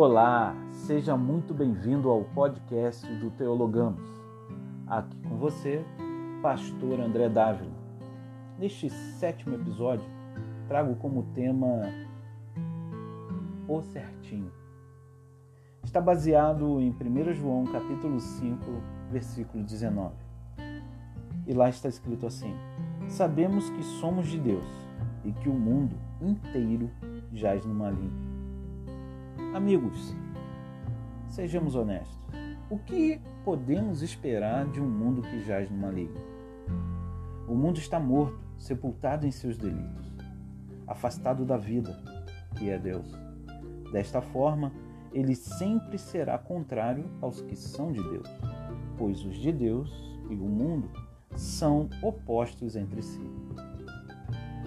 Olá, seja muito bem-vindo ao podcast do Teologamos. Aqui com você, Pastor André Dávila. Neste sétimo episódio, trago como tema O Certinho. Está baseado em 1 João capítulo 5, versículo 19. E lá está escrito assim: Sabemos que somos de Deus e que o mundo inteiro jaz no maligno. Amigos, sejamos honestos. O que podemos esperar de um mundo que jaz no maligno? O mundo está morto, sepultado em seus delitos, afastado da vida, que é Deus. Desta forma, ele sempre será contrário aos que são de Deus, pois os de Deus e o mundo são opostos entre si.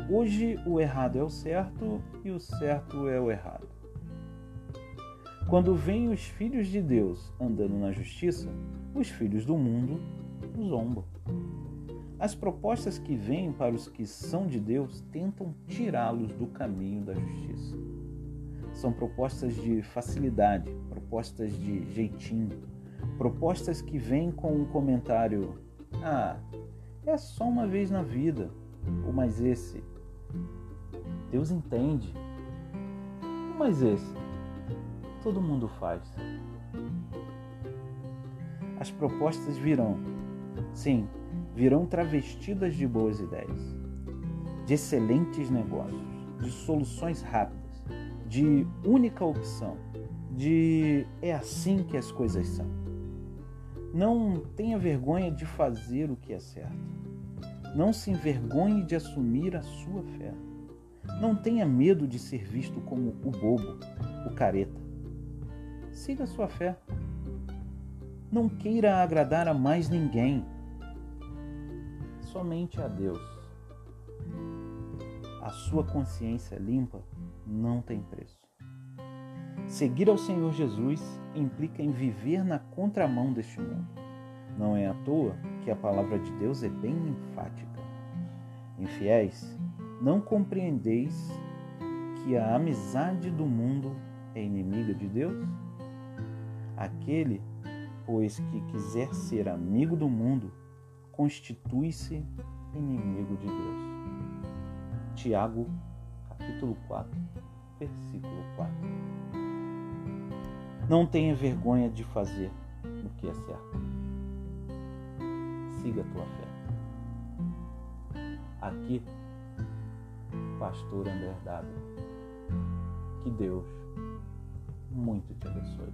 Hoje o errado é o certo e o certo é o errado. Quando vêm os filhos de Deus andando na justiça, os filhos do mundo zombam. As propostas que vêm para os que são de Deus tentam tirá-los do caminho da justiça. São propostas de facilidade, propostas de jeitinho, propostas que vêm com um comentário: ah, é só uma vez na vida, ou mais esse. Deus entende. Mas esse todo mundo faz. As propostas virão, sim, virão travestidas de boas ideias, de excelentes negócios, de soluções rápidas, de única opção, de é assim que as coisas são. Não tenha vergonha de fazer o que é certo. Não se envergonhe de assumir a sua fé. Não tenha medo de ser visto como o bobo, o careta. Siga sua fé. Não queira agradar a mais ninguém, somente a Deus. A sua consciência limpa não tem preço. Seguir ao Senhor Jesus implica em viver na contramão deste mundo. Não é à toa que a palavra de Deus é bem enfática. Infiéis, não compreendeis que a amizade do mundo é inimiga de Deus? Aquele, pois, que quiser ser amigo do mundo, constitui-se inimigo de Deus. Tiago, capítulo 4, versículo 4. Não tenha vergonha de fazer o que é certo. Siga a tua fé. Aqui, Pastor André. Que Deus muito te abençoe.